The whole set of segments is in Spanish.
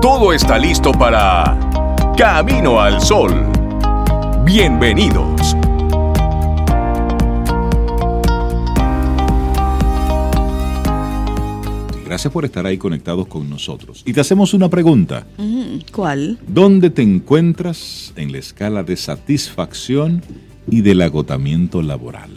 todo está listo para Camino al Sol. Bienvenidos. Gracias por estar ahí conectados con nosotros. Y te hacemos una pregunta. ¿Cuál? ¿Dónde te encuentras en la escala de satisfacción y del agotamiento laboral?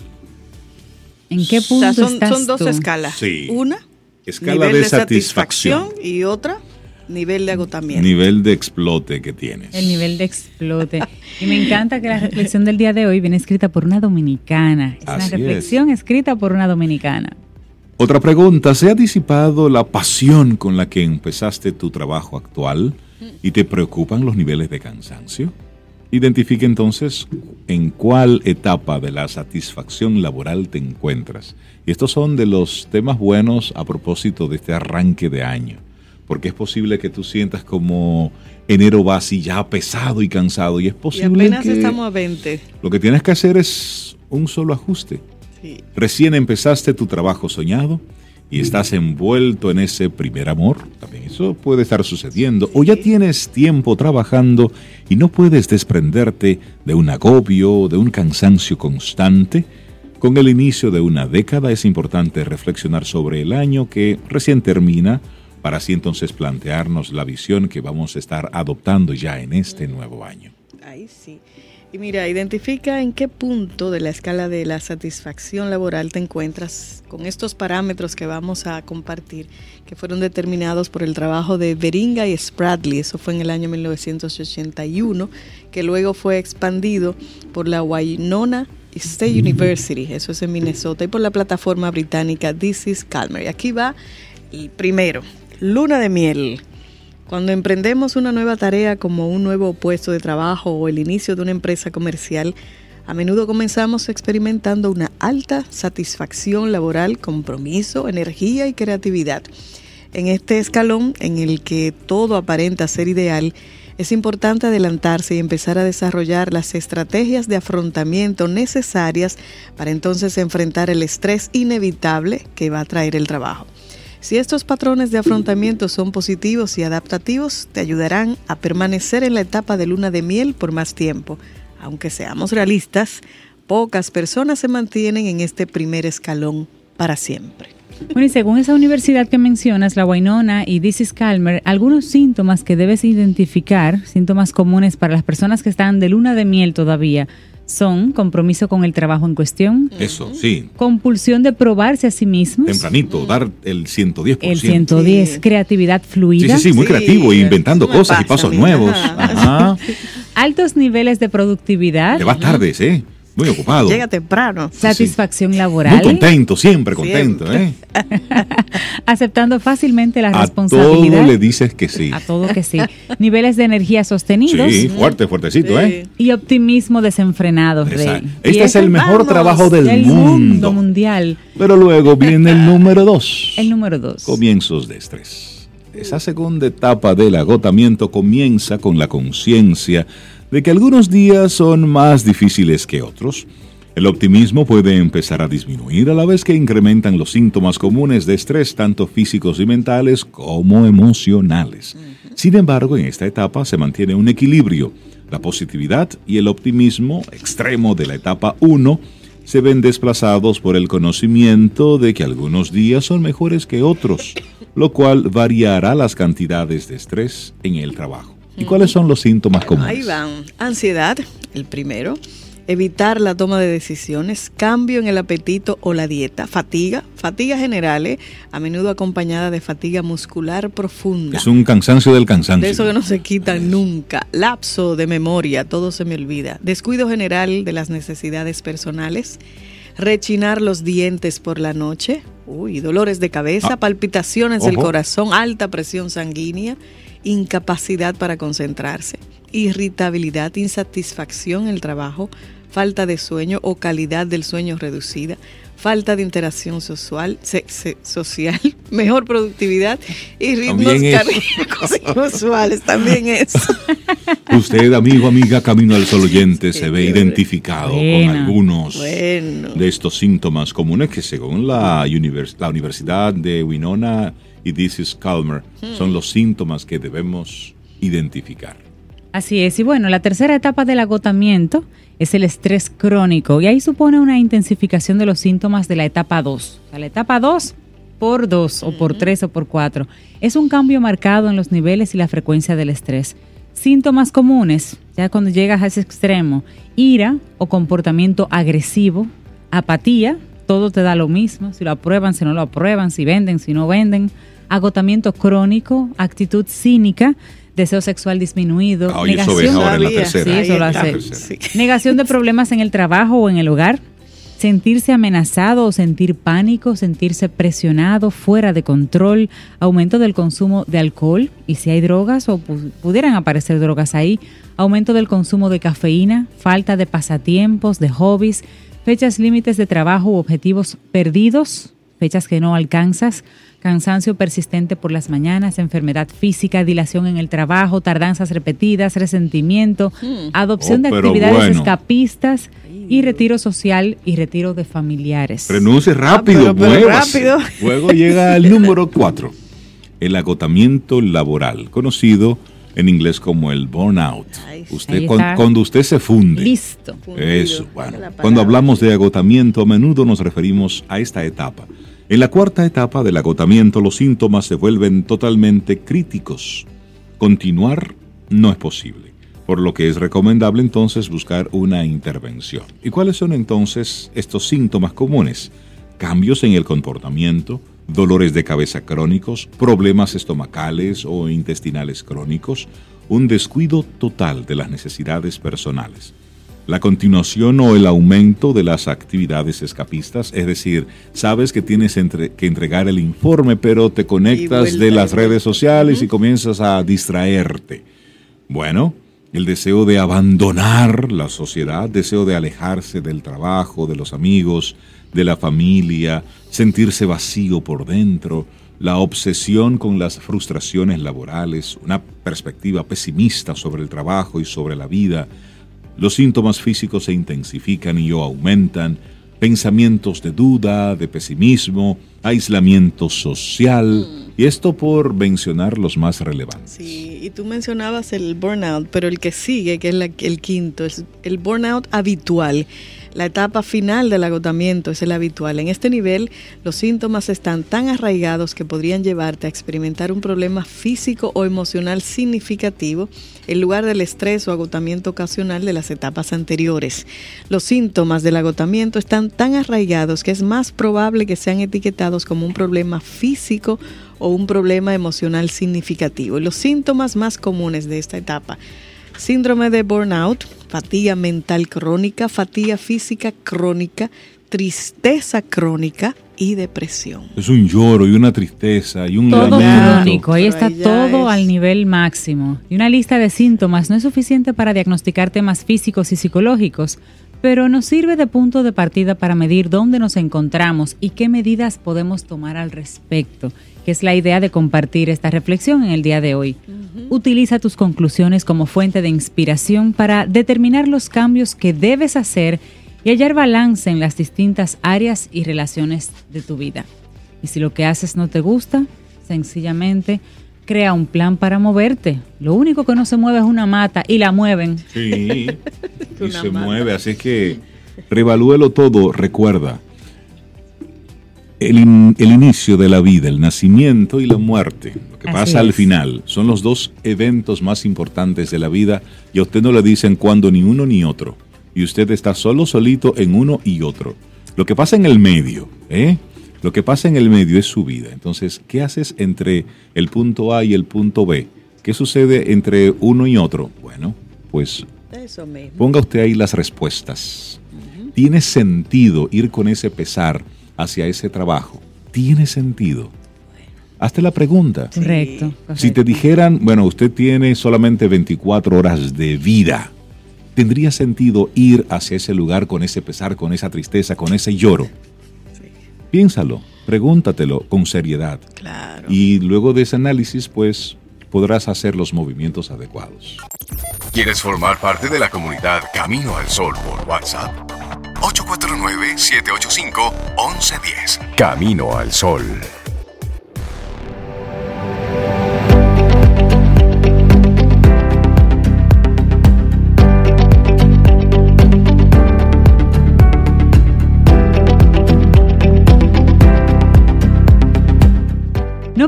¿En qué punto O sea, son, estás son dos tú? escala. Sí. Una, Escala nivel de satisfacción. y otra, nivel de agotamiento. Nivel de explote que tienes. El nivel de explote. Y me encanta que la reflexión del día de hoy viene escrita por una dominicana. Es Así una es. reflexión escrita por una dominicana. Otra pregunta, ¿se ha disipado la pasión con la que empezaste tu trabajo actual y te preocupan los niveles de cansancio? Identifique entonces en cuál etapa de la satisfacción laboral te encuentras. Y estos son de los temas buenos a propósito de este arranque de año, porque es posible que tú sientas como enero va así ya pesado y cansado y es Y posible apenas que estamos a 20. lo que tienes que hacer es un solo ajuste. Sí. Recién empezaste tu trabajo soñado y estás envuelto en ese primer amor. También eso puede estar sucediendo. O ya tienes tiempo trabajando y no puedes desprenderte de un agobio, de un cansancio constante. Con el inicio de una década es importante reflexionar sobre el año que recién termina para así entonces plantearnos la visión que vamos a estar adoptando ya en este nuevo año. Ahí sí. Y mira, identifica en qué punto de la escala de la satisfacción laboral te encuentras con estos parámetros que vamos a compartir, que fueron determinados por el trabajo de Beringa y Spradley, eso fue en el año 1981, que luego fue expandido por la Winona State University, eso es en Minnesota, y por la plataforma británica This is Calmer. Y aquí va el primero, luna de miel. Cuando emprendemos una nueva tarea como un nuevo puesto de trabajo o el inicio de una empresa comercial, a menudo comenzamos experimentando una alta satisfacción laboral, compromiso, energía y creatividad. En este escalón en el que todo aparenta ser ideal, es importante adelantarse y empezar a desarrollar las estrategias de afrontamiento necesarias para entonces enfrentar el estrés inevitable que va a traer el trabajo. Si estos patrones de afrontamiento son positivos y adaptativos, te ayudarán a permanecer en la etapa de luna de miel por más tiempo. Aunque seamos realistas, pocas personas se mantienen en este primer escalón para siempre. Bueno, y según esa universidad que mencionas, la Wainona y This is Calmer, algunos síntomas que debes identificar, síntomas comunes para las personas que están de luna de miel todavía, son compromiso con el trabajo en cuestión, Eso, sí. compulsión de probarse a sí mismos, Tempranito, dar el 110%. el 110, Sí. creatividad fluida, sí, sí, muy Sí, creativo, eso inventando me cosas y pasa pasos nuevos. Ajá. Ajá. altos niveles de productividad, Te vas tardes, ¿eh? Muy ocupado. Llega temprano. satisfacción laboral, Muy contento, siempre contento, Siempre. ¿eh? aceptando fácilmente la A todo le dices que sí. A todo que sí. Niveles de energía sostenidos Sí, fuerte, fuertecito, ¿eh? y optimismo desenfrenado, Rey. Este es el mejor vamos, trabajo del el mundo mundo. mundial. Pero luego viene el número dos. El número dos. Comienzos de estrés. Esa segunda etapa del agotamiento comienza con la conciencia de que algunos días son más difíciles que otros. El optimismo puede empezar a disminuir a la vez que incrementan los síntomas comunes de estrés, tanto físicos y mentales como emocionales. Sin embargo, en esta etapa se mantiene un equilibrio. La positividad y el optimismo extremo de la etapa 1 se ven desplazados por el conocimiento de que algunos días son mejores que otros, lo cual variará las cantidades de estrés en el trabajo. ¿Y cuáles son los síntomas comunes? Ahí van. Ansiedad, el primero. Evitar la toma de decisiones, cambio en el apetito o la dieta, fatiga, fatiga general, ¿eh? a menudo acompañada de fatiga muscular profunda. Es un cansancio del cansancio. De eso que no se quita nunca. Lapso de memoria, todo se me olvida. Descuido general de las necesidades personales. Rechinar los dientes por la noche. Uy, dolores de cabeza, Ah, palpitaciones del ojo. corazón, alta presión sanguínea. Incapacidad para concentrarse, irritabilidad, insatisfacción en el trabajo, falta de sueño o calidad del sueño reducida, falta de interacción social, social mejor productividad y ritmos cardíacos inusuales. También eso. Usted, amigo, amiga, Camino al Sol oyente, se ve identificado con algunos de estos síntomas comunes que según la, la Universidad de Winona y This is Calmer hmm. son los síntomas que debemos identificar. Así es, y bueno, la tercera etapa del agotamiento es el estrés crónico y ahí supone una intensificación de los síntomas de la etapa 2. O sea, la etapa 2 por 2 o por 3 o por 4 es un cambio marcado en los niveles y la frecuencia del estrés. Síntomas comunes, ya cuando llegas a ese extremo, ira o comportamiento agresivo, apatía, todo te da lo mismo, si lo aprueban, si no lo aprueban, si venden, si no venden, agotamiento crónico, actitud cínica, deseo sexual disminuido, negación, de problemas en el trabajo o en el hogar, sentirse amenazado o sentir pánico, sentirse presionado, fuera de control, aumento del consumo de alcohol y si hay drogas o pudieran aparecer drogas ahí, aumento del consumo de cafeína, falta de pasatiempos, de hobbies, fechas límites de trabajo u objetivos perdidos, fechas que no alcanzas, cansancio persistente por las mañanas, enfermedad física, dilación en el trabajo, tardanzas repetidas, resentimiento, hmm. adopción de oh, actividades escapistas y retiro social y retiro de familiares. Renuncie rápido, ah, rápido. Luego llega el número cuatro, el agotamiento laboral, conocido en inglés como el burnout. Usted cuando, usted se funde. Listo. Eso, bueno. Cuando hablamos de agotamiento a menudo nos referimos a esta etapa en la cuarta etapa del agotamiento los síntomas se vuelven totalmente críticos. Continuar no es posible, por lo que es recomendable entonces buscar una intervención. ¿Y cuáles son entonces estos síntomas comunes? Cambios en el comportamiento, dolores de cabeza crónicos, problemas estomacales o intestinales crónicos, un descuido total de las necesidades personales la continuación o el aumento de las actividades escapistas, es decir, sabes que tienes que entregar el informe, pero te conectas de las redes sociales y comienzas a distraerte. Bueno, el deseo de abandonar la sociedad, deseo de alejarse del trabajo, de los amigos, de la familia, sentirse vacío por dentro, la obsesión con las frustraciones laborales, una perspectiva pesimista sobre el trabajo y sobre la vida, los síntomas físicos se intensifican y o aumentan, pensamientos de duda, de pesimismo, aislamiento social, mm. y esto por mencionar los más relevantes. Sí, y tú mencionabas el burnout, pero el que sigue, que es el quinto, es el burnout habitual. La etapa final del agotamiento es el habitual. En este nivel, los síntomas están tan arraigados que podrían llevarte a experimentar un problema físico o emocional significativo en lugar del estrés o agotamiento ocasional de las etapas anteriores. Los síntomas del agotamiento están tan arraigados que es más probable que sean etiquetados como un problema físico o un problema emocional significativo. Los síntomas más comunes de esta etapa síndrome de burnout, fatiga mental crónica, fatiga física crónica, tristeza crónica y depresión. Es un lloro y una tristeza y un todo crónico, ahí está todo al nivel máximo. Y una lista de síntomas no es suficiente para diagnosticar temas físicos y psicológicos, pero nos sirve de punto de partida para medir dónde nos encontramos y qué medidas podemos tomar al respecto que es la idea de compartir esta reflexión en el día de hoy. Utiliza tus conclusiones como fuente de inspiración para determinar los cambios que debes hacer y hallar balance en las distintas áreas y relaciones de tu vida. Y si lo que haces no te gusta, sencillamente crea un plan para moverte. Lo único que no se mueve es una mata y la mueven. Sí, y se mueve, así que revalúelo todo, recuerda el, inicio de la vida, el nacimiento y la muerte, lo que pasa al final, son los dos eventos más importantes de la vida y a usted no le dicen cuándo ni uno ni otro. Y usted está solo, solito en uno y otro. Lo que pasa en el medio, ¿eh? Lo que pasa en el medio es su vida. Entonces, ¿qué haces entre el punto A y el punto B? ¿Qué sucede entre uno y otro? Bueno, pues ponga usted ahí las respuestas. ¿Tiene sentido ir con ese pesar? hacia ese trabajo. ¿Tiene sentido? Hazte la pregunta. Correcto. Si te dijeran, bueno, usted tiene solamente 24 horas de vida, ¿tendría sentido ir hacia ese lugar con ese pesar, con esa tristeza, con ese lloro? Piénsalo, pregúntatelo con seriedad. Claro. Y luego de ese análisis, pues podrás hacer los movimientos adecuados. ¿Quieres formar parte de la comunidad Camino al Sol por WhatsApp? 849-785-1110. Camino al Sol.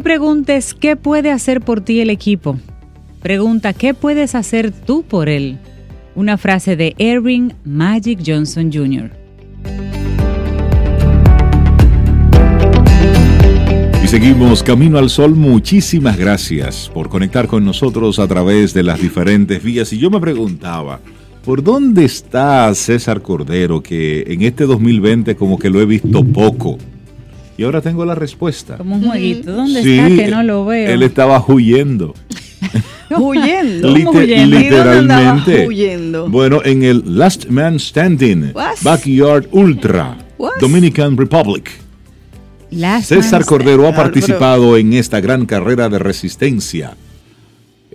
Preguntes qué puede hacer por ti el equipo. Pregunta qué puedes hacer tú por él. Una frase de Erin Magic Johnson Jr. Y seguimos Camino al Sol. Muchísimas gracias por conectar con nosotros a través de las diferentes vías. Y yo me preguntaba, ¿por dónde está César Cordero? Que en este 2020 como que lo he visto poco. Y ahora tengo la respuesta. Como un jueguito. ¿Dónde Sí, está que no lo veo? Él estaba huyendo. Huyendo. ¿Cómo Lite- huyendo? ¿Y dónde andaba Literalmente. huyendo? Bueno, en el Last Man Standing, What? Backyard Ultra, What? Dominican Republic. Last César Man Cordero ha participado en esta gran carrera de resistencia.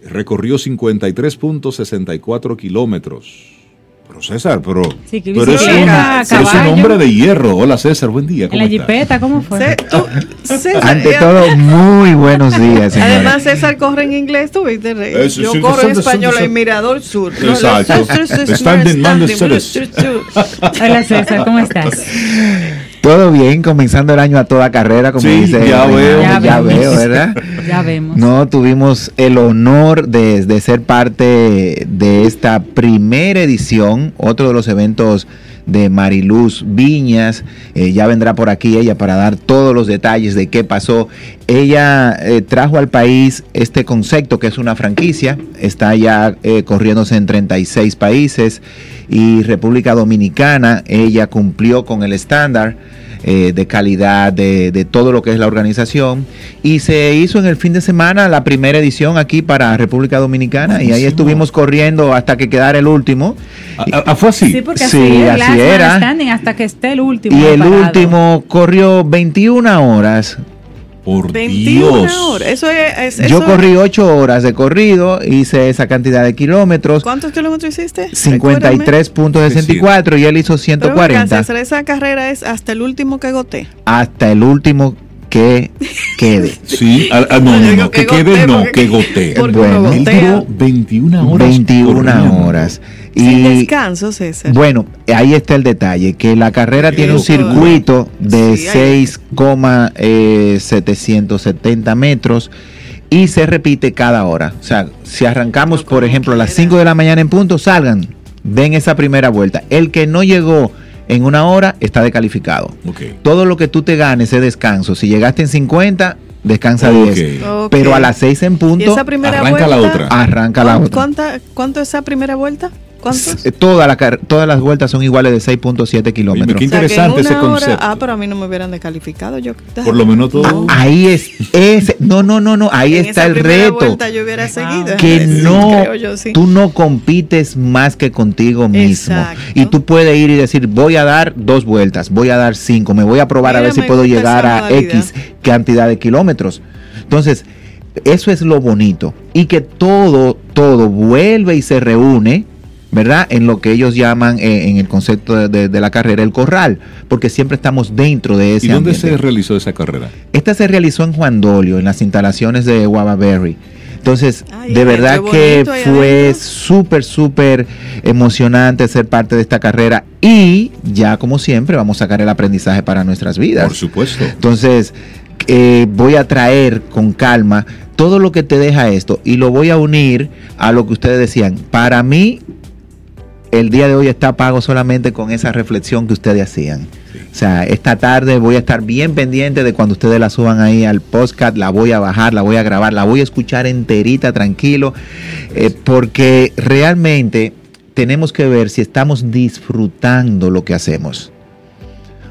Recorrió 53.64 kilómetros. Pero César, pero, Sí, que eres, bicicleta, un, hombre de hierro. Hola César, buen día. En ¿Cómo la estás? jipeta, ¿cómo fue? Ce- tú- César, Ante eh, todo, muy buenos días, señores. Además, César corre en inglés, tú viste, Rey? Eso, Yo sí, corro en español en Mirador Sur. Exacto. Standing man de Ceres. Hola César, ¿cómo estás? Todo bien, comenzando el año a toda carrera, como Sí, dice. ya veo. Ya veo, ¿verdad? Ya vemos. No, tuvimos el honor de, de ser parte de esta primera edición, otro de los eventos de Mariluz Viñas. Eh, ya vendrá por aquí ella para dar todos los detalles de qué pasó. Ella eh, trajo al país este concepto que es una franquicia, está ya eh, corriéndose en 36 países y República Dominicana, ella cumplió con el estándar eh, de calidad de, de todo lo que es la organización. Y se hizo en el fin de semana la primera edición aquí para República Dominicana y ahí estuvimos corriendo hasta que quedara el último. Ah, ah, ¿Fue así? Sí, porque Sí, así, era. hasta que esté el último. Y el parado. último corrió 21 horas. Por 21 Dios. horas. Eso es. es- Yo eso- corrí 8 horas de corrido, hice esa cantidad de kilómetros, ¿Cuántos kilómetros hiciste? Recuérdame. 53.64 y él hizo Pero ven acá, 140 César, esa carrera es hasta el último que agoté. hasta el último que quede. Sí, ah, ah, no, Yo no, digo no, que que quede goté, no, porque- que gotee. Bueno. Él duró 21 horas. 21 corriendo. Horas. Sin Y descanso, César. Bueno, ahí está el detalle, que la carrera tiene un circuito de Sí, ahí- 6,770 metros y se repite cada hora. O sea, si arrancamos, por ejemplo, a las quiera. 5 de la mañana en punto, salgan, den esa primera vuelta. El que no llegó en una hora está descalificado. Todo lo que tú te ganes es descanso. Si llegaste en 50, descansa Ok. 10. Ok. Pero a las 6 en ¿Y punto, esa primera arranca vuelta? la otra. arranca la ¿Cuán- otra. cuánta- ¿Cuánto es esa primera vuelta? ¿Cuántos? Eh, Toda la todas las vueltas son iguales de 6.7 kilómetros. Qué O sea, que en interesante ese hora- concepto. ah, pero a mí no me hubieran descalificado. Yo, Por lo menos todo. Ah, Ahí es, ese, no, no, no, no, ahí en está esa el reto. vuelta yo hubiera seguido. Que Sí, no, creo yo, sí. tú no compites más que contigo mismo. Exacto. Y tú puedes ir y decir, voy a dar dos vueltas, voy a dar cinco, me voy a probar a ver si puedo llegar a. X cantidad de kilómetros. Entonces, eso es lo bonito. Y que todo, todo vuelve y se reúne. ¿Verdad? En lo que ellos llaman eh, en el concepto de, de- de la carrera el corral, porque siempre estamos dentro de ese ¿Y dónde ambiente. se realizó esa carrera? Esta se realizó en Juan Dolio, en las instalaciones de Guavaberry. Entonces, Ay, de verdad que fue súper, súper emocionante ser parte de esta carrera y ya como siempre vamos a sacar el aprendizaje para nuestras vidas. Por supuesto. Entonces, eh, voy a traer con calma todo lo que te deja esto y lo voy a unir a lo que ustedes decían. Para mí, el día de hoy está pago solamente con esa reflexión que ustedes hacían. O sea, esta tarde voy a estar bien pendiente de cuando ustedes la suban ahí al podcast, la voy a bajar, la voy a grabar, la voy a escuchar enterita, tranquilo, eh, porque realmente tenemos que ver si estamos disfrutando lo que hacemos.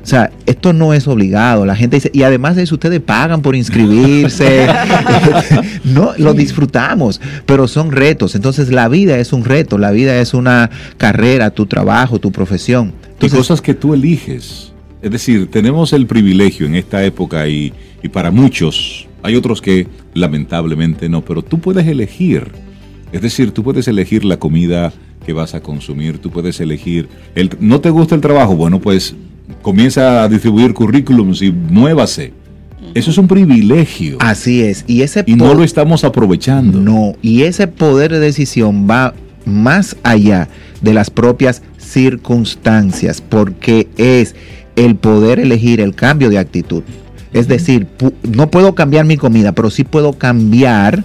O sea, esto no es obligado. La gente dice, y además de eso, ustedes pagan por inscribirse. no, lo disfrutamos, pero son retos. Entonces, la vida es un reto, la vida es una carrera, tu trabajo, tu profesión. y cosas que tú eliges. Es decir, tenemos el privilegio en esta época y, y para muchos, hay otros que lamentablemente no, pero tú puedes elegir. Es decir, tú puedes elegir la comida que vas a consumir, tú puedes elegir. El, ¿No te gusta el trabajo? Bueno, pues comienza a distribuir currículums y muévase. Eso es un privilegio. Así es. Y, ese y no lo estamos aprovechando. No, y ese poder de decisión va más allá de las propias circunstancias, porque es el poder elegir el cambio de actitud. Es decir, no puedo cambiar mi comida, pero sí puedo cambiar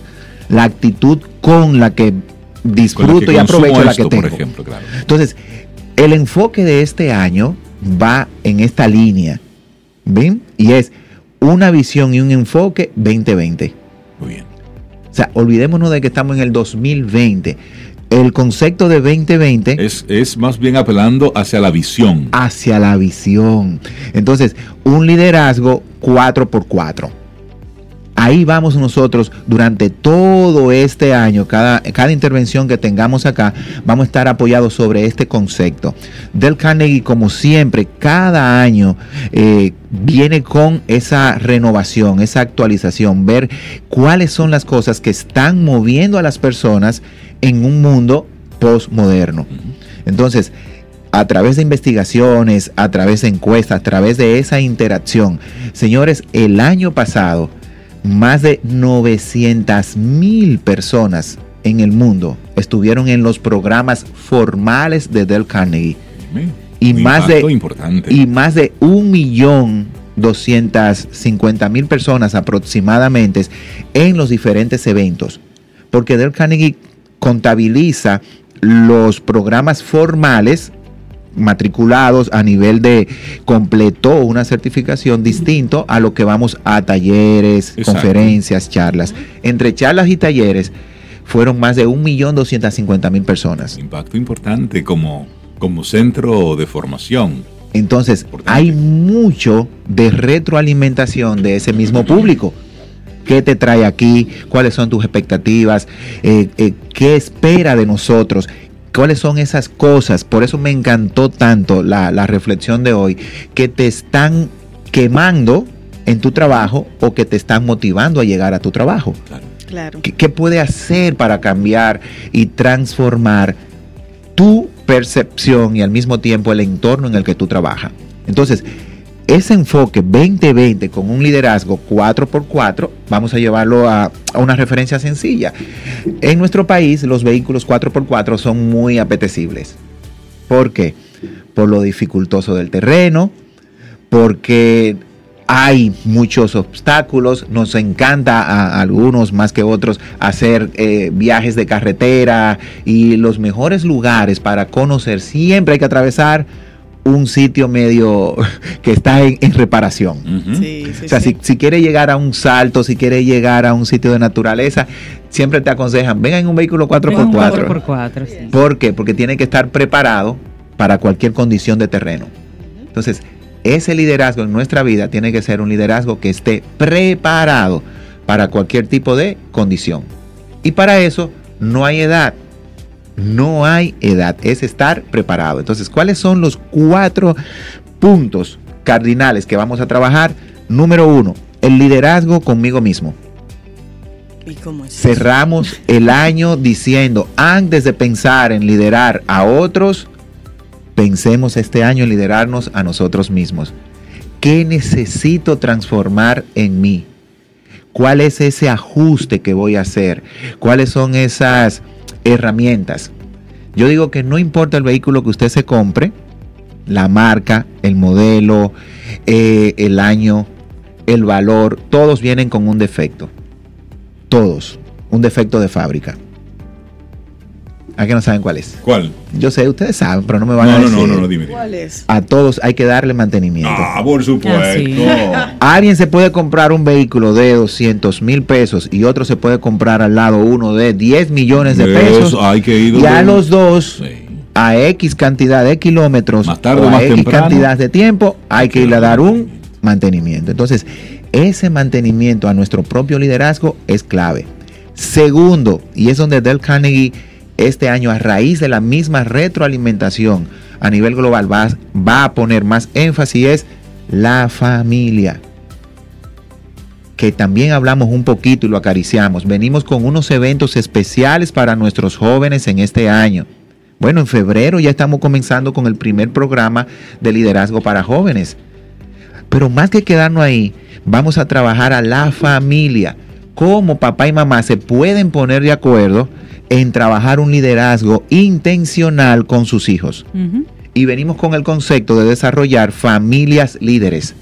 la actitud con la que disfruto y aprovecho la que tengo. Por ejemplo, claro. Entonces, el enfoque de este año va en esta línea. ¿Ven? Y es una visión y un enfoque 2020. Muy bien. O sea, olvidémonos de que estamos en el 2020. El concepto de 2020 es, es más bien apelando hacia la visión. Hacia la visión. Entonces, un liderazgo 4x4 ahí vamos nosotros durante todo este año, cada, cada intervención que tengamos acá, vamos a estar apoyados sobre este concepto. Del Carnegie, como siempre, cada año eh, viene con esa renovación, esa actualización, ver cuáles son las cosas que están moviendo a las personas en un mundo postmoderno. Entonces, a través de investigaciones, a través de encuestas, a través de esa interacción. Señores, el año pasado más de 900 mil personas en el mundo estuvieron en los programas formales de Del Carnegie. Y más, de, y más de un millón mil personas aproximadamente en los diferentes eventos. Porque Del Carnegie contabiliza los programas formales matriculados a nivel de completó una certificación distinto a lo que vamos a talleres, conferencias, charlas. Entre charlas y talleres fueron más de 1.250.000 personas. Impacto importante como, como centro de formación. Entonces, hay mucho de retroalimentación de ese mismo público. ¿Qué te trae aquí? ¿Cuáles son tus expectativas? Eh, eh, ¿Qué espera de nosotros? ¿Cuáles son esas cosas? Por eso me encantó tanto la, reflexión de hoy, que te están quemando en tu trabajo o que te están motivando a llegar a tu trabajo. Claro. ¿Qué, puede hacer para cambiar y transformar tu percepción y al mismo tiempo el entorno en el que tú trabajas? Entonces, ese enfoque 2020 con un liderazgo 4x4, vamos a llevarlo a, una referencia sencilla. En nuestro país los vehículos 4x4 son muy apetecibles. ¿Por qué? Por lo dificultoso del terreno, porque hay muchos obstáculos, nos encanta a algunos más que otros hacer eh, viajes de carretera y los mejores lugares para conocer siempre hay que atravesar un sitio medio que está en, reparación. o sea, Si, quiere llegar a un salto, si quiere llegar a un sitio de naturaleza, siempre te aconsejan, venga en un vehículo 4x4. 4x4 ¿Por qué? Porque tiene que estar preparado para cualquier condición de terreno. Entonces, ese liderazgo en nuestra vida tiene que ser un liderazgo que esté preparado para cualquier tipo de condición. Y para eso no hay edad. No hay edad, es estar preparado. Entonces, ¿cuáles son los cuatro puntos cardinales que vamos a trabajar? Número uno, el liderazgo conmigo mismo. ¿Y cómo es Cerramos el año diciendo, antes de pensar en liderar a otros, pensemos este año en liderarnos a nosotros mismos. ¿Qué necesito transformar en mí? ¿Cuál es ese ajuste que voy a hacer? ¿Cuáles son esas herramientas. Yo digo que no importa el vehículo que usted se compre, la marca, el modelo, eh, el año, el valor, todos vienen con un defecto. Todos. Un defecto de fábrica. ¿A qué no saben cuál es? ¿Cuál? Yo sé, ustedes saben, pero no me van a decir. No, no, no, dime. ¿Cuál es? A todos hay que darle mantenimiento. Ah, por supuesto. Ah, Alguien se puede comprar un vehículo de 200 mil pesos y otro se puede comprar al lado uno de 10 millones de pesos. hay que ir. Y a los dos a X cantidad de kilómetros Más tarde o o a más X temprano. cantidad de tiempo, hay que irle a dar un mantenimiento. Entonces, ese mantenimiento a nuestro propio liderazgo es clave. Segundo, y es donde Del Carnegie este año, a raíz de la misma retroalimentación a nivel global, va, va a poner más énfasis, es la familia que también hablamos un poquito y lo acariciamos. Venimos con unos eventos especiales para nuestros jóvenes en este año. Bueno, en febrero ya estamos comenzando con el primer programa de liderazgo para jóvenes. Pero más que quedarnos ahí, vamos a trabajar a la familia. Cómo papá y mamá se pueden poner de acuerdo en trabajar un liderazgo intencional con sus hijos. Y venimos con el concepto de desarrollar familias líderes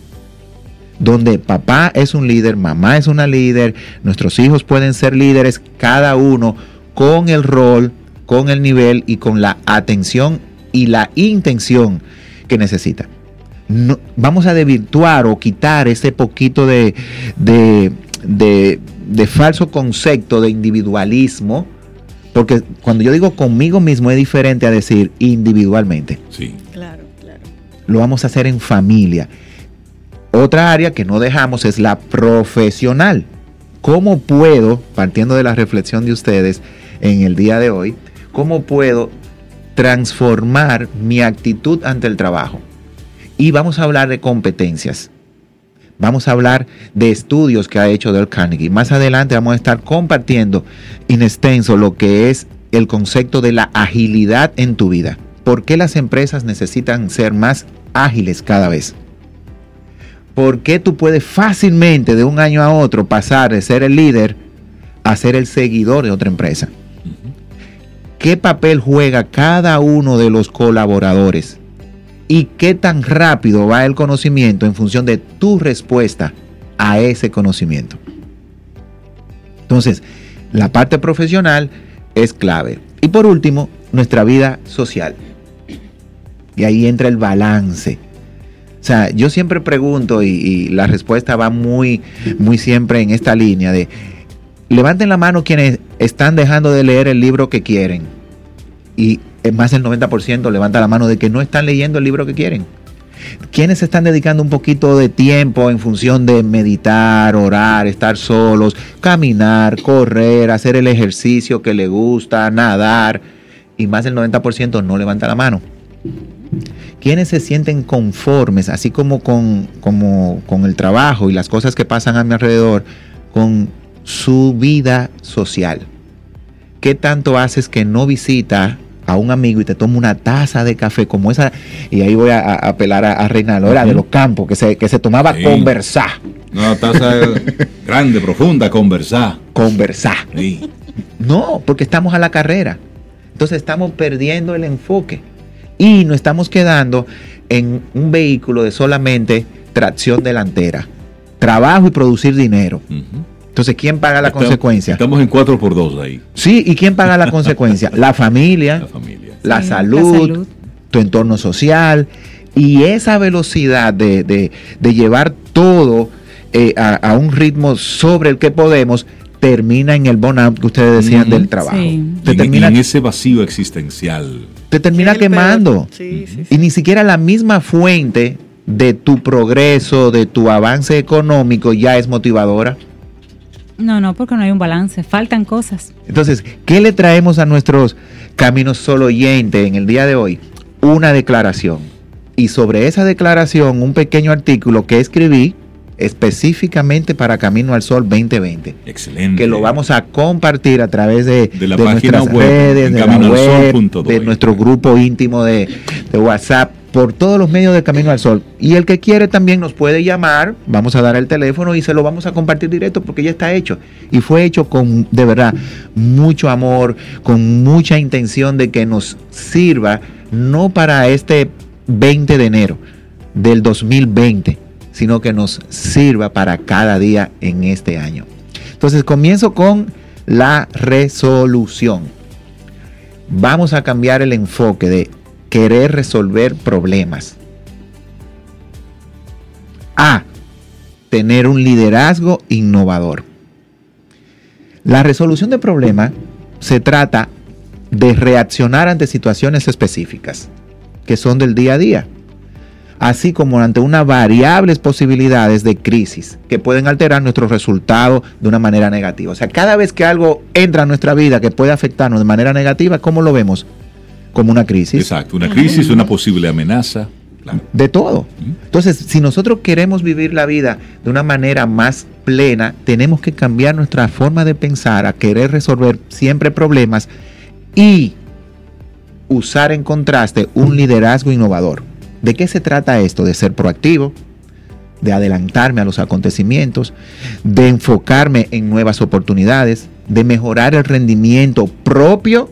donde papá es un líder, mamá es una líder, nuestros hijos pueden ser líderes, cada uno con el rol, con el nivel y con la atención y la intención que necesita. No- vamos a desvirtuar o quitar ese poquito de, de, de- de falso concepto de individualismo, porque cuando yo digo conmigo mismo es diferente a decir individualmente Sí. Claro, claro. lo vamos a hacer en familia. Otra área que no dejamos es la profesional. ¿Cómo puedo, partiendo de la reflexión de ustedes en el día de hoy, cómo puedo transformar mi actitud ante el trabajo? Y vamos a hablar de competencias. Vamos a hablar de estudios que ha hecho Del Carnegie. Más adelante vamos a estar compartiendo en extenso lo que es el concepto de la agilidad en tu vida. ¿Por qué las empresas necesitan ser más ágiles cada vez? ¿Por qué tú puedes fácilmente de un año a otro pasar de ser el líder a ser el seguidor de otra empresa? ¿Qué papel juega cada uno de los colaboradores? ¿Y qué tan rápido va el conocimiento en función de tu respuesta a ese conocimiento? Entonces, la parte profesional es clave. Y por último, nuestra vida social. Y ahí entra el balance. O sea, yo siempre pregunto y, la respuesta va muy, muy siempre en esta línea de levanten la mano quienes están dejando de leer el libro que quieren. Y más del 90% levanta la mano de que no están leyendo el libro que quieren. ¿Quiénes están dedicando un poquito de tiempo en función de meditar, orar, estar solos, caminar, correr, hacer el ejercicio que le gusta, nadar? Y más del 90% no levanta la mano. ¿Quiénes se sienten conformes, así como con, como con el trabajo y las cosas que pasan a mi alrededor, con su vida social? ¿Qué tanto haces que no visita a un amigo y te toma una taza de café como esa? Y ahí voy a, a apelar a, a Reinaldo, era de los campos, que se, que se tomaba Sí. conversar, Una taza grande, profunda, conversar. conversar. Sí. No, porque estamos a la carrera. Entonces estamos perdiendo el enfoque y nos estamos quedando en un vehículo de solamente tracción delantera, trabajo y producir dinero. Entonces, ¿quién paga la Estamos- consecuencia? Estamos en 4 por 2 ahí, Sí, ¿y quién paga la consecuencia? La familia, la familia. la, Sí, salud, la salud. tu entorno social y esa velocidad de, de- de llevar todo eh, a, a un ritmo sobre el que podemos termina en el burnout que ustedes decían del trabajo. Sí. Te, en- termina, en ese vacío existencial. te termina Sí, quemando. Sí, sí, sí. Y ni siquiera la misma fuente de tu progreso, de tu avance económico ya es motivadora. No, no, porque no hay un balance. Faltan cosas. Entonces, ¿qué le traemos a nuestros caminos solo oyentes en el día de hoy? Una declaración. Y sobre esa declaración, un pequeño artículo que escribí específicamente para Camino al Sol 2020, Excelente. que lo vamos a compartir a través de, De la de página nuestras web, redes, de la web, de nuestro grupo íntimo de, de WhatsApp, por todos los medios de Camino al Sol. Y el que quiere también nos puede llamar, vamos a dar el teléfono y se lo vamos a compartir directo porque ya está hecho. Y fue hecho con, de verdad, mucho amor, con mucha intención de que nos sirva, no para este 20 de enero del 2020, sino que nos sirva para cada día en este año. Entonces comienzo con la resolución. Vamos a cambiar el enfoque de querer resolver problemas. A. Tener un liderazgo innovador. La resolución de problemas se trata de reaccionar ante situaciones específicas que son del día a día, así como ante unas variables posibilidades de crisis que pueden alterar nuestros resultados de una manera negativa. O sea, cada vez que algo entra a nuestra vida que puede afectarnos de manera negativa, ¿cómo lo vemos? Como una crisis. Exacto, una crisis, una posible amenaza. Claro. De todo. Entonces, si nosotros queremos vivir la vida de una manera más plena, tenemos que cambiar nuestra forma de pensar a querer resolver siempre problemas y usar en contraste un liderazgo innovador. ¿De qué se trata esto? De ser proactivo, de adelantarme a los acontecimientos, de enfocarme en nuevas oportunidades, de mejorar el rendimiento propio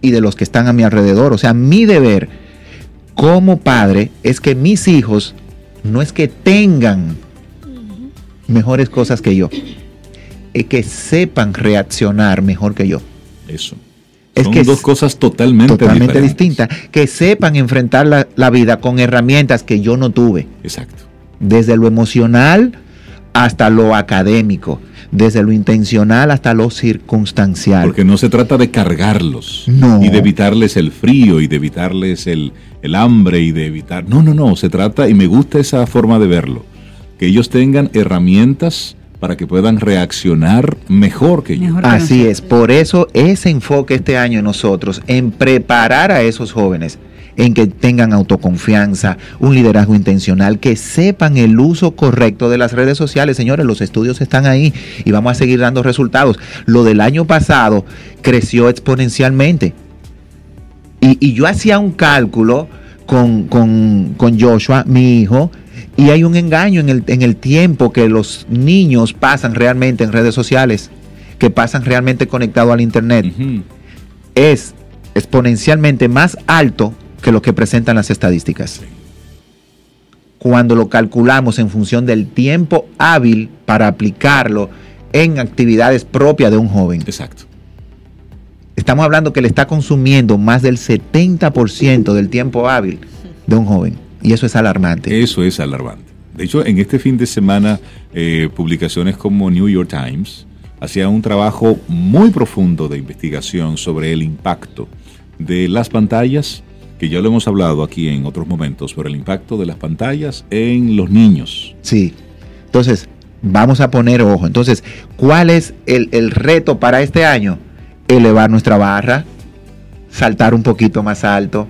y de los que están a mi alrededor. O sea, mi deber como padre es que mis hijos no es que tengan mejores cosas que yo, es que sepan reaccionar mejor que yo. Eso. Es Son que dos cosas totalmente, Totalmente distintas. Que sepan enfrentar la, la vida con herramientas que yo no tuve. Exacto. Desde lo emocional hasta lo académico. Desde lo intencional hasta lo circunstancial. Porque no se trata de cargarlos No. y de evitarles el frío y de evitarles el, el hambre y de evitar... No, no, no, se trata, y me gusta esa forma de verlo, que ellos tengan herramientas para que puedan reaccionar mejor que yo. Mejor que Así nosotros. es, por eso ese enfoque este año en nosotros, en preparar a esos jóvenes, en que tengan autoconfianza, un liderazgo intencional, que sepan el uso correcto de las redes sociales. Señores, los estudios están ahí y vamos a seguir dando resultados. Lo del año pasado creció exponencialmente. Y, y yo hacía un cálculo con, con- con Joshua, mi hijo, y hay un engaño en el, en el tiempo que los niños pasan realmente en redes sociales, que pasan realmente conectados al Internet. Es exponencialmente más alto que lo que presentan las estadísticas. Cuando lo calculamos en función del tiempo hábil para aplicarlo en actividades propias de un joven. Exacto. Estamos hablando que le está consumiendo más del 70% del tiempo hábil de un joven. Y eso es alarmante. Eso es alarmante. De hecho, en este fin de semana, eh, publicaciones como New York Times hacían un trabajo muy profundo de investigación sobre el impacto de las pantallas, que ya lo hemos hablado aquí en otros momentos, sobre el impacto de las pantallas en los niños. Sí. Entonces, vamos a poner ojo. Entonces, ¿cuál es el, el reto para este año? Elevar nuestra barra, saltar un poquito más alto,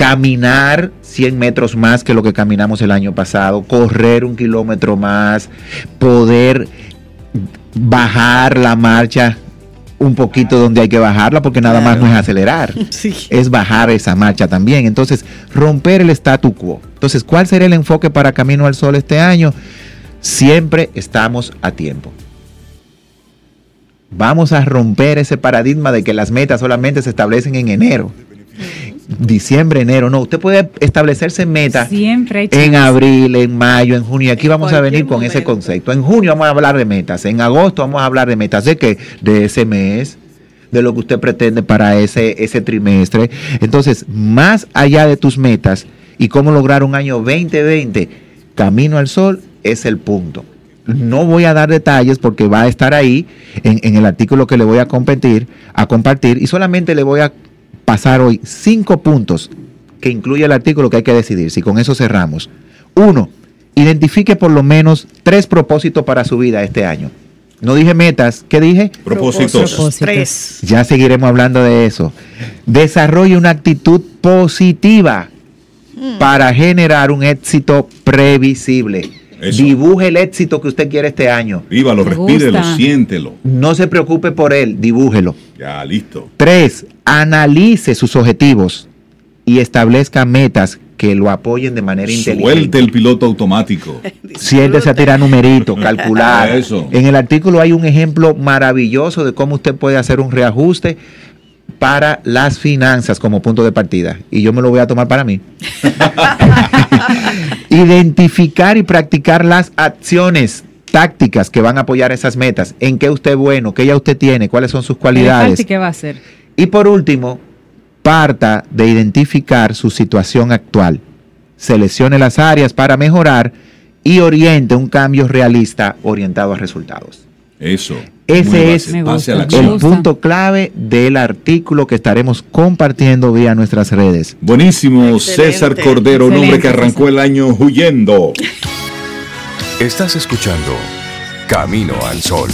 caminar 100 metros más que lo que caminamos el año pasado, correr un kilómetro más, poder bajar la marcha un poquito donde hay que bajarla, porque nada más no es acelerar Sí. es bajar esa marcha también. Entonces, romper el statu quo. Entonces, ¿cuál será el enfoque para Camino al Sol este año? Siempre estamos a tiempo. Vamos a romper ese paradigma de que las metas solamente se establecen en enero. Diciembre, enero, no. Usted puede establecerse metas Siempre en abril, en mayo, en junio. Aquí En vamos a venir con ese concepto. En junio vamos a hablar de metas. En agosto vamos a hablar de metas. ¿De qué? De ese mes, de lo que usted pretende para ese, ese trimestre. Entonces, más allá de tus metas y cómo lograr un año 2020, Camino al Sol es el punto. No voy a dar detalles porque va a estar ahí en, en el artículo que le voy a compartir, a compartir y solamente le voy a pasar hoy cinco puntos que incluye el artículo que hay que decidir. Si con eso cerramos. Uno, identifique por lo menos tres propósitos para su vida este año. No dije metas, ¿qué dije? Propósitos. Propósitos. Tres. Ya seguiremos hablando de eso. Desarrolle una actitud positiva para generar un éxito previsible. Eso. Dibuje el éxito que usted quiere este año. Vívalo, respírelo, gusta. siéntelo. No se preocupe por él, dibújelo. Ya, listo. Tres, analice sus objetivos y establezca metas que lo apoyen de manera Suelte inteligente. el piloto automático. Siéntese a tirar numeritos, calcular. Eso. En el artículo hay un ejemplo maravilloso de cómo usted puede hacer un reajuste para las finanzas como punto de partida. Y yo me lo voy a tomar para mí. Identificar y practicar las acciones tácticas que van a apoyar esas metas. En qué usted es bueno, qué ya usted tiene, cuáles son sus ¿Qué le falta cualidades. y qué va a hacer? Y por último, parta de identificar su situación actual. Seleccione las áreas para mejorar y oriente un cambio realista orientado a resultados. Eso. Ese es gusta. el punto clave del artículo que estaremos compartiendo vía nuestras redes. Buenísimo, Excelente. César Cordero, un hombre que arrancó el año huyendo. Estás escuchando Camino al Sol.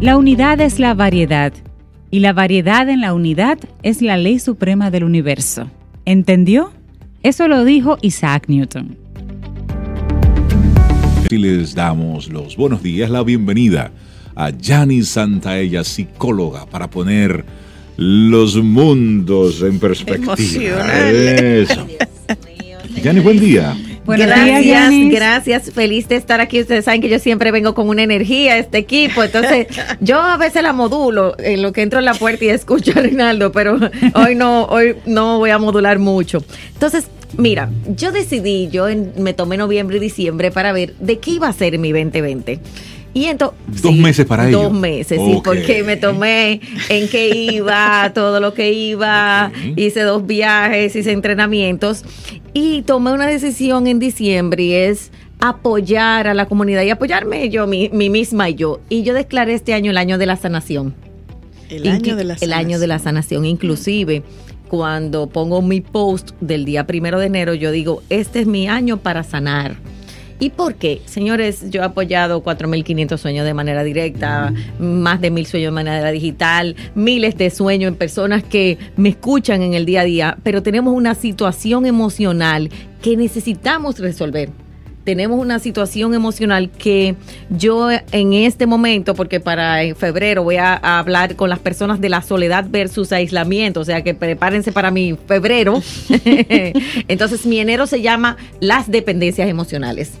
La unidad es la variedad y la variedad en la unidad es la ley suprema del universo. ¿Entendió? Eso lo dijo Isaac Newton. Y les damos los buenos días, la bienvenida a Janice Santaella, psicóloga, para poner los mundos en perspectiva. Emocional. Eso. Buen día. Gracias, días, gracias. Feliz de estar aquí. Ustedes saben que yo siempre vengo con una energía a este equipo. Entonces, yo a veces la modulo en lo que entro en la puerta y escucho a Rinaldo, pero hoy no, hoy no voy a modular mucho. Entonces, mira, yo decidí, yo en- me tomé noviembre y diciembre para ver de qué iba a ser mi 2020. Y entonces, Dos meses para ello. Dos meses, sí, Ok. porque me tomé en qué iba, todo lo que iba, Sí. hice dos viajes, hice entrenamientos y tomé una decisión en diciembre y es apoyar a la comunidad y apoyarme yo, mi, mi misma y yo. Y yo declaré este año el año de la sanación. El año de la El año de la sanación. Inclusive, cuando pongo mi post del día primero de enero, yo digo, este es mi año para sanar. ¿Y por qué? Señores, yo he apoyado 4.500 sueños de manera directa, más de mil sueños de manera digital, miles de sueños en personas que me escuchan en el día a día, pero tenemos una situación emocional que necesitamos resolver tenemos una situación emocional que yo en este momento, porque para en febrero voy a, a hablar con las personas de la soledad versus aislamiento, o sea que prepárense para mi febrero. Entonces mi enero se llama las dependencias emocionales.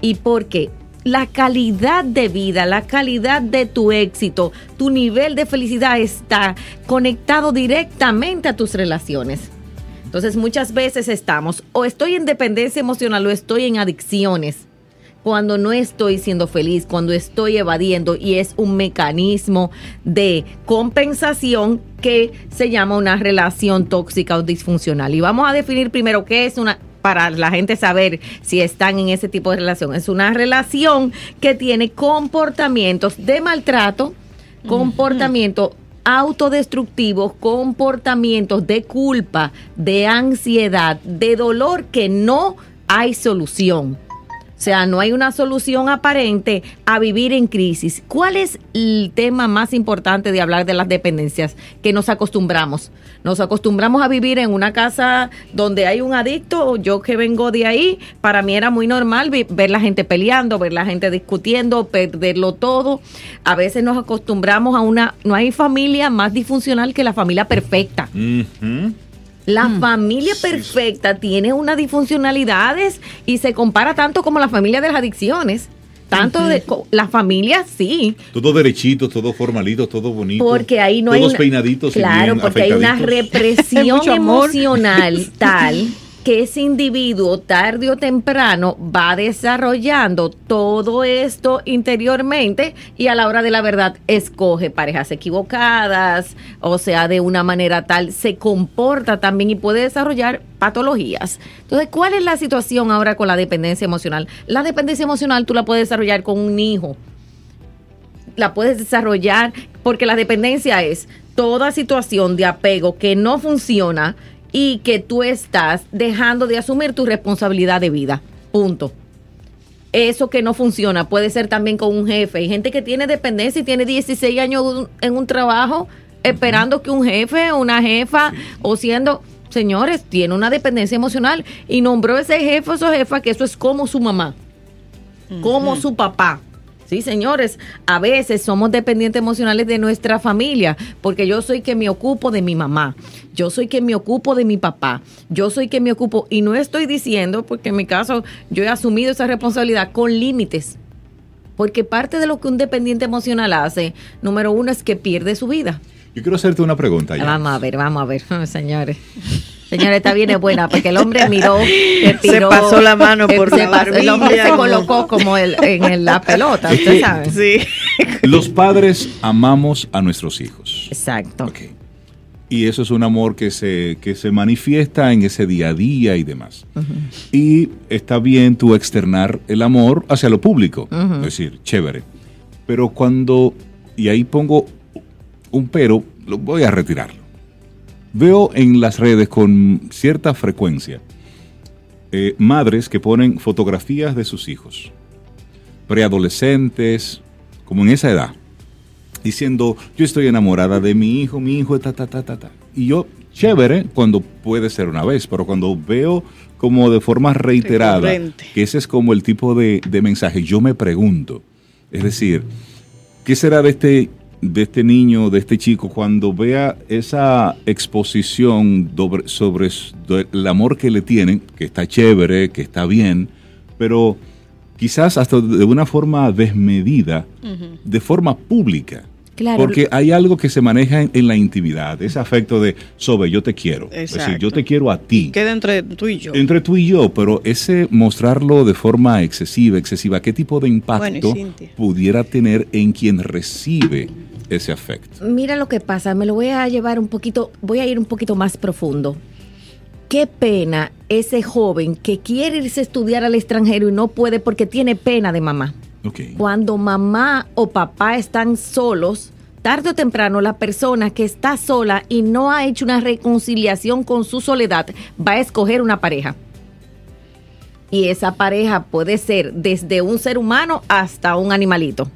¿Y por qué? La calidad de vida, la calidad de tu éxito, tu nivel de felicidad está conectado directamente a tus relaciones. Entonces muchas veces estamos o estoy en dependencia emocional o estoy en adicciones cuando no estoy siendo feliz, cuando estoy evadiendo y es un mecanismo de compensación que se llama una relación tóxica o disfuncional. Y vamos a definir primero qué es una para la gente saber si están en ese tipo de relación. Es una relación que tiene comportamientos de maltrato, comportamiento autodestructivos, comportamientos de culpa, de ansiedad, de dolor que no hay solución. O sea, no hay una solución aparente a vivir en crisis. ¿Cuál es el tema más importante de hablar de las dependencias? Que nos acostumbramos. Nos acostumbramos a vivir en una casa donde hay un adicto. Yo que vengo de ahí, para mí era muy normal ver la gente peleando, ver la gente discutiendo, perderlo todo. A veces nos acostumbramos a una... No hay familia más disfuncional que la familia perfecta. La familia perfecta tiene unas disfuncionalidades y se compara tanto como la familia de las adicciones. Tanto de co- la familia, sí, Todo derechito, todo formalito, todo bonito. porque ahí no Todos hay una, peinaditos y claro, bien porque hay una represión emocional tal que ese individuo tarde o temprano va desarrollando todo esto interiormente y a la hora de la verdad escoge parejas equivocadas, o sea, de una manera tal se comporta también y puede desarrollar patologías. Entonces, ¿cuál es la situación ahora con la dependencia emocional? La dependencia emocional tú la puedes desarrollar con un hijo, la puedes desarrollar porque la dependencia es toda situación de apego que no funciona y que tú estás dejando de asumir tu responsabilidad de vida. Punto. Eso que no funciona puede ser también con un jefe. Hay gente que tiene dependencia y tiene 16 años en un trabajo esperando que un jefe una jefa o siendo, señores, tiene una dependencia emocional y nombró ese jefe o esa jefa que eso es como su mamá como su papá. Sí, señores, a veces somos dependientes emocionales de nuestra familia, porque yo soy que me ocupo de mi mamá, yo soy que me ocupo de mi papá, yo soy que me ocupo, y no estoy diciendo, porque en mi caso yo he asumido esa responsabilidad con límites, porque parte de lo que un dependiente emocional hace, número uno, es que pierde su vida. Yo quiero hacerte una pregunta. ya. Vamos a ver, vamos a ver, señores. Señores, esta viene buena porque el hombre miró, se, Se pasó la mano por se la pasó- El hombre se colocó como el, en el- la pelota, usted sabe. Sí. Los padres amamos a nuestros hijos. Exacto. Ok. Y eso es un amor que se, que se manifiesta en ese día a día y demás. Y está bien tú externar el amor hacia lo público. Es decir, chévere. Pero cuando, y ahí pongo un pero, lo voy a retirarlo. Veo en las redes con cierta frecuencia eh, madres que ponen fotografías de sus hijos, preadolescentes, como en esa edad, diciendo, yo estoy enamorada de mi hijo, mi hijo, ta, ta, ta, ta, ta. Y yo, chévere, cuando puede ser una vez, pero cuando veo como de forma reiterada, Recurrente. que ese es como el tipo de, de mensaje, yo me pregunto, es decir, ¿qué será de este, de este niño, de este chico, cuando vea esa exposición sobre el amor que le tienen, que está chévere, que está bien, pero quizás hasta de una forma desmedida, de forma pública? Claro. Porque hay algo que se maneja en, en la intimidad, ese afecto de, Sobe, yo te quiero. Es decir, Exacto. yo te quiero a ti. Queda entre tú y yo. Entre tú y yo, pero ese mostrarlo de forma excesiva, excesiva, ¿qué tipo de impacto Bueno, pudiera tener en quien recibe ese afecto? Mira lo que pasa, me lo voy a llevar un poquito, voy a ir un poquito más profundo. Qué pena ese joven que quiere irse a estudiar al extranjero y no puede porque tiene pena de mamá. Ok. Cuando mamá o papá están solos, tarde o temprano la persona que está sola y no ha hecho una reconciliación con su soledad va a escoger una pareja. Y esa pareja puede ser desde un ser humano hasta un animalito,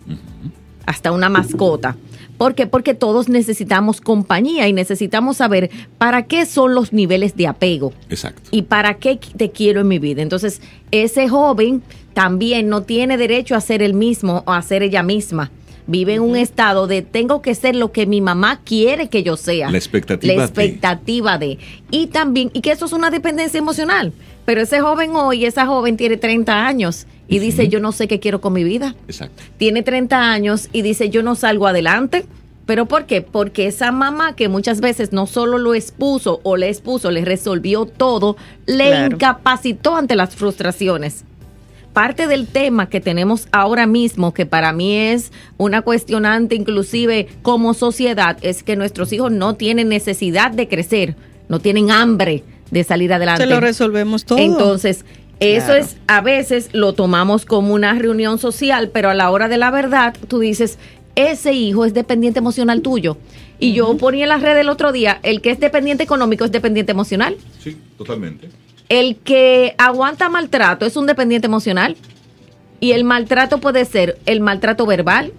hasta una mascota. ¿Por qué? Porque todos necesitamos compañía y necesitamos saber para qué son los niveles de apego Exacto. y para qué te quiero en mi vida. Entonces, ese joven también no tiene derecho a ser el mismo o a ser ella misma. Vive en un estado de tengo que ser lo que mi mamá quiere que yo sea. La expectativa La de. expectativa de. Y también, y que eso es una dependencia emocional. Pero ese joven hoy, esa joven tiene 30 años y dice, yo no sé qué quiero con mi vida Exacto. tiene 30 años y dice yo no salgo adelante. ¿Pero por qué? Porque esa mamá que muchas veces no solo lo expuso o le expuso, le resolvió todo, le Claro. incapacitó ante las frustraciones. Parte del tema que tenemos ahora mismo, que para mí es una cuestionante inclusive como sociedad, es que nuestros hijos no tienen necesidad de crecer, no tienen hambre de salir adelante. Se lo resolvemos todo. Entonces, eso Claro. es, a veces lo tomamos como una reunión social, pero a la hora de la verdad, tú dices, ese hijo es dependiente emocional tuyo. Y yo ponía en las redes el otro día, el que es dependiente económico es dependiente emocional. Sí, totalmente. El que aguanta maltrato es un dependiente emocional. Y el maltrato puede ser el maltrato verbal,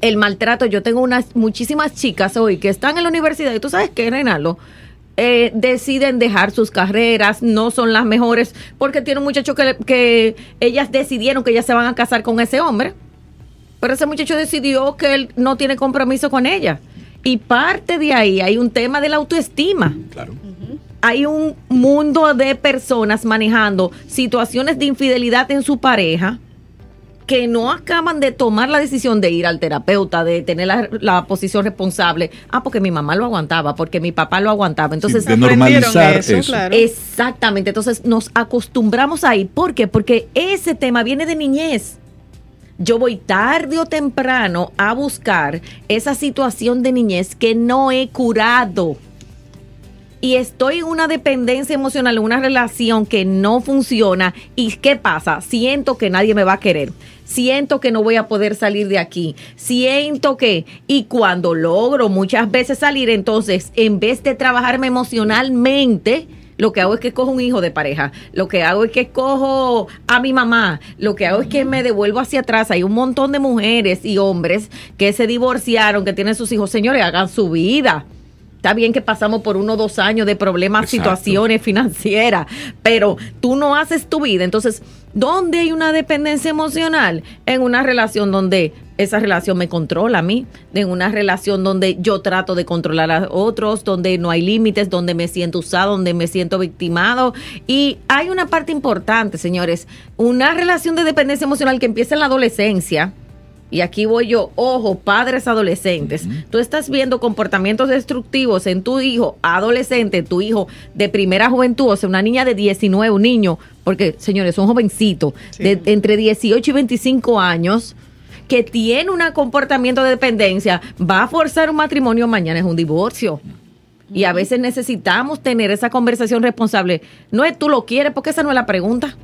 el maltrato. Yo tengo unas muchísimas chicas hoy que están en la universidad y tú sabes que, Renalo, eh, deciden dejar sus carreras, no son las mejores, porque tiene un muchacho que, que ellas decidieron que ellas se van a casar con ese hombre, pero ese muchacho decidió que él no tiene compromiso con ella. Y parte de ahí hay un tema de la autoestima Claro. hay un mundo de personas manejando situaciones de infidelidad en su pareja que no acaban de tomar la decisión de ir al terapeuta, de tener la, la posición responsable. Ah, porque mi mamá lo aguantaba, porque mi papá lo aguantaba. Entonces, Sí, de normalizar eso, eso. claro. Exactamente, entonces nos acostumbramos ahí. ¿Por qué? Porque ese tema viene de niñez. Yo voy tarde o temprano a buscar esa situación de niñez que no he curado. Y estoy en una dependencia emocional, en una relación que no funciona. ¿Y qué pasa? Siento que nadie me va a querer. Siento que no voy a poder salir de aquí. Siento que... Y cuando logro muchas veces salir, entonces, en vez de trabajarme emocionalmente, lo que hago es que escojo un hijo de pareja. Lo que hago es que escojo a mi mamá. Lo que hago es que me devuelvo hacia atrás. Hay un montón de mujeres y hombres que se divorciaron, que tienen sus hijos. Señores, hagan su vida. Está bien que pasamos por uno o dos años de problemas, Exacto. situaciones financieras, pero tú no haces tu vida. Entonces, ¿dónde hay una dependencia emocional? En una relación donde esa relación me controla a mí, en una relación donde yo trato de controlar a otros, donde no hay límites, donde me siento usado, donde me siento victimado. Y hay una parte importante, señores, una relación de dependencia emocional que empieza en la adolescencia. Y aquí voy yo, ojo, padres adolescentes. Tú estás viendo comportamientos destructivos en tu hijo adolescente, tu hijo de primera juventud, o sea, una niña de 19, un niño, porque señores, un jovencito Sí. de entre 18 y 25 años que tiene un comportamiento de dependencia, va a forzar un matrimonio, mañana es un divorcio. Y a veces necesitamos tener esa conversación responsable. No es tú lo quieres, porque esa no es la pregunta.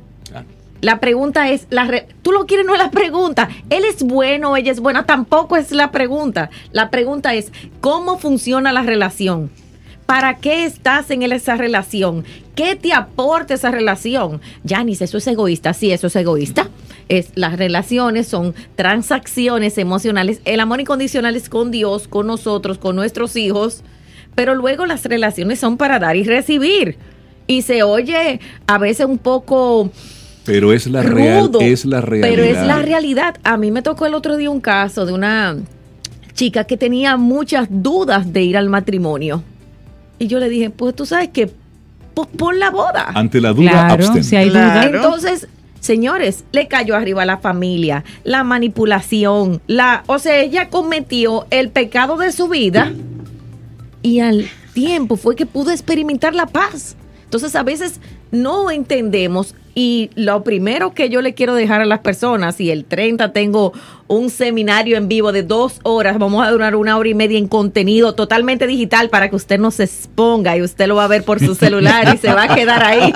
La pregunta es, la re- tú lo quieres, no es la pregunta. Él es bueno, ella es buena, tampoco es la pregunta. La pregunta es, ¿cómo funciona la relación? ¿Para qué estás en esa relación? ¿Qué te aporta esa relación? Janice, eso es egoísta. Sí, eso es egoísta. Es, las relaciones son transacciones emocionales. El amor incondicional es con Dios, con nosotros, con nuestros hijos. Pero luego las relaciones son para dar y recibir. Y se oye a veces un poco Pero es la real, es la realidad. Pero es la realidad. A mí me tocó el otro día un caso de una chica que tenía muchas dudas de ir al matrimonio. Y yo le dije, pues tú sabes que pues, pon la boda. Ante la duda, Claro, abstén. si hay Claro. duda. Entonces, señores, le cayó arriba a la familia, la manipulación, la, o sea, ella cometió el pecado de su vida y al tiempo fue que pudo experimentar la paz. Entonces, a veces no entendemos y lo primero que yo le quiero dejar a las personas, y el 30 tengo un seminario en vivo de dos horas, vamos a durar una hora y media en contenido totalmente digital para que usted no se exponga y usted lo va a ver por su celular y se va a quedar ahí.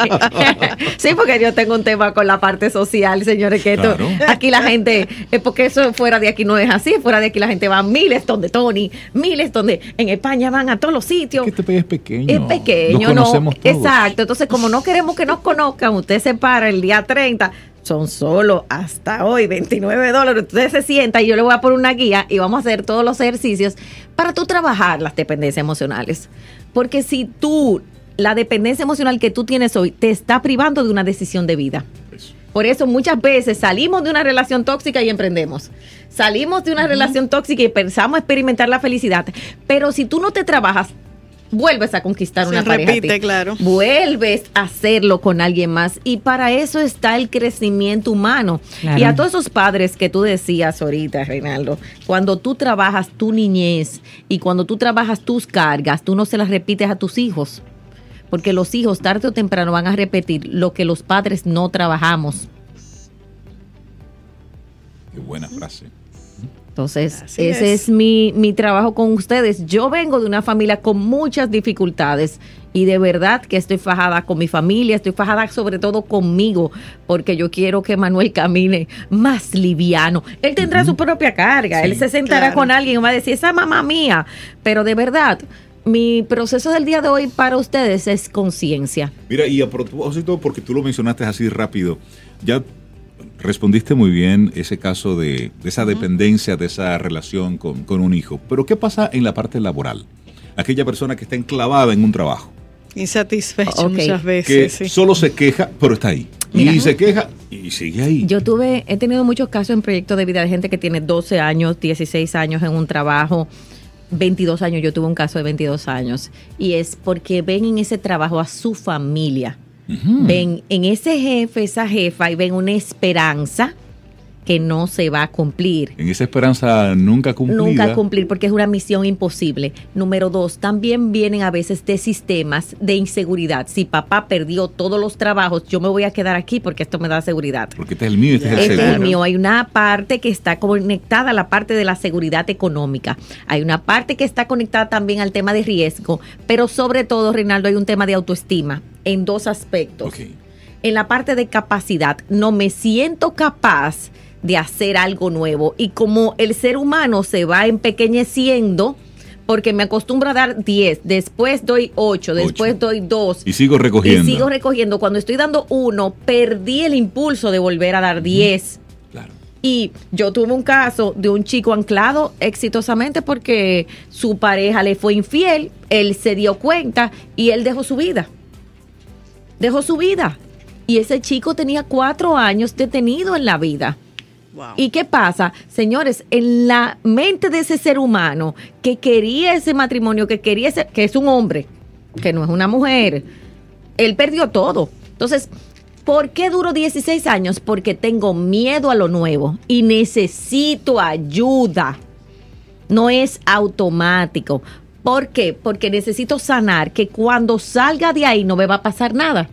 sí, porque yo tengo un tema con la parte social, señores, que esto, Claro. aquí la gente, eh, porque eso fuera de aquí no es así, fuera de aquí la gente va a miles donde Tony, miles donde en España van a todos los sitios. Que este país es pequeño. Es pequeño, ¿no? conocemos todos. Exacto. Entonces, como no queremos que nos conozcan, usted se para el día 30, son solo hasta hoy 29 dólares. Usted se sienta y yo le voy a poner una guía y vamos a hacer todos los ejercicios para tú trabajar las dependencias emocionales. Porque si tú, la dependencia emocional que tú tienes hoy, te está privando de una decisión de vida. Por eso muchas veces salimos de una relación tóxica y emprendemos. Salimos de una relación tóxica y pensamos experimentar la felicidad. Pero si tú no te trabajas, vuelves a conquistar Se una pareja. a ti. repite, claro. Vuelves a hacerlo con alguien más. Y para eso está el crecimiento humano. Claro. Y a todos esos padres que tú decías ahorita, Reinaldo, cuando tú trabajas tu niñez y cuando tú trabajas tus cargas, tú no se las repites a tus hijos. Porque los hijos tarde o temprano van a repetir lo que los padres no trabajamos. Qué buena frase. Entonces, Así ese es. es, mi, mi trabajo con ustedes. Yo vengo de una familia con muchas dificultades y de verdad que estoy fajada con mi familia, estoy fajada sobre todo conmigo, porque yo quiero que Manuel camine más liviano. Él tendrá su propia carga, él se sentará claro. con alguien y va a decir, esa mamá mía, pero de verdad, mi proceso del día de hoy para ustedes es conciencia. Mira, y a propósito, porque tú lo mencionaste así rápido, ya respondiste muy bien ese caso de, de esa dependencia, de esa relación con, con un hijo. Pero ¿qué pasa en la parte laboral? Aquella persona que está enclavada en un trabajo, Insatisfecho Ok. muchas que veces. sí. solo se queja, pero está ahí. Mira. Y se queja y sigue ahí. Yo tuve, he tenido muchos casos en proyectos de vida de gente que tiene 12 años, 16 años en un trabajo, 22 años. Yo tuve un caso de 22 años. Y es porque ven en ese trabajo a su familia. Ven en ese jefe, esa jefa, y ven una esperanza que no se va a cumplir. en esa esperanza nunca cumplida. Nunca cumplir porque es una misión imposible. Número dos, también vienen a veces de sistemas de inseguridad. Si papá perdió todos los trabajos, yo me voy a quedar aquí porque esto me da seguridad. Porque este es el mío, este es el Este es el mío. Hay una parte que está conectada a la parte de la seguridad económica. Hay una parte que está conectada también al tema de riesgo. Pero sobre todo, Reinaldo, hay un tema de autoestima en dos aspectos. En la parte de capacidad, no me siento capaz de hacer algo nuevo. Y como el ser humano se va empequeñeciendo, porque me acostumbro a dar 10, después doy 8, después doy 2. Y sigo recogiendo. Y sigo recogiendo. Cuando estoy dando uno, perdí el impulso de volver a dar 10. Claro. Y yo tuve un caso de un chico anclado exitosamente porque su pareja le fue infiel, él se dio cuenta y él dejó su vida. Dejó su vida. Y ese chico tenía cuatro años detenido en la vida. Wow. ¿Y qué pasa? Señores, en la mente de ese ser humano que quería ese matrimonio, que quería ese, que es un hombre, que no es una mujer, él perdió todo. Entonces, ¿por qué duró 16 años? Porque tengo miedo a lo nuevo y necesito ayuda. No es automático. ¿Por qué? Porque necesito sanar que cuando salga de ahí no me va a pasar nada.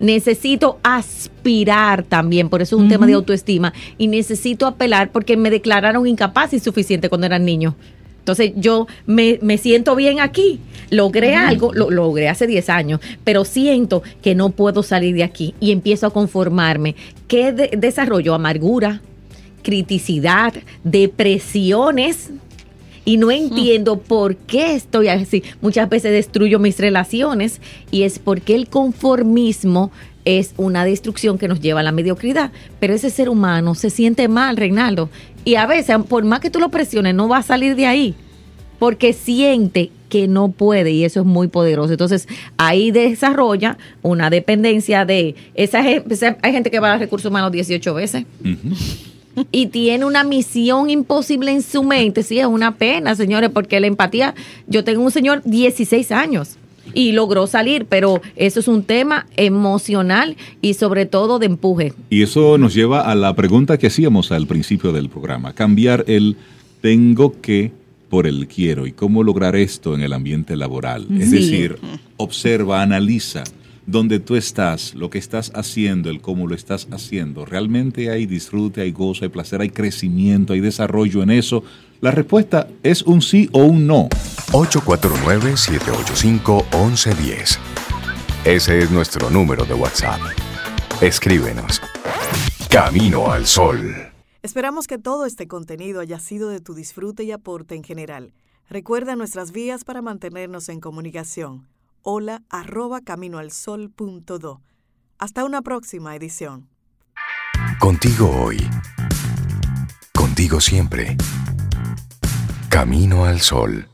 necesito aspirar también, por eso es un tema de autoestima, y necesito apelar porque me declararon incapaz y suficiente cuando era niño. Entonces yo me, me siento bien aquí, logré algo, lo logré hace 10 años, pero siento que no puedo salir de aquí y empiezo a conformarme. ¿Qué de- desarrollo? Amargura, criticidad, depresiones. Y no entiendo por qué estoy así. Muchas veces destruyo mis relaciones y es porque el conformismo es una destrucción que nos lleva a la mediocridad. Pero ese ser humano se siente mal, Reinaldo. Y a veces, por más que tú lo presiones, no va a salir de ahí. Porque siente que no puede y eso es muy poderoso. Entonces, ahí desarrolla una dependencia de... Esa, hay gente que va a recursos humanos 18 veces y tiene una misión imposible en su mente. Sí, es una pena, señores, porque la empatía, yo tengo un señor 16 años y logró salir, pero eso es un tema emocional y sobre todo de empuje. Y eso nos lleva a la pregunta que hacíamos al principio del programa, cambiar el tengo que por el quiero y cómo lograr esto en el ambiente laboral. Es Sí. decir, observa, analiza dónde tú estás, lo que estás haciendo, el cómo lo estás haciendo. Realmente hay disfrute, hay gozo, hay placer, hay crecimiento, hay desarrollo en eso. La respuesta es un sí o un no. 849-785-1110. Ese es nuestro número de WhatsApp. Escríbenos. Camino al Sol. Esperamos que todo este contenido haya sido de tu disfrute y aporte en general. Recuerda nuestras vías para mantenernos en comunicación. Hola arroba caminoalsol.do. Hasta una próxima edición. Contigo hoy. Contigo siempre. Camino al Sol.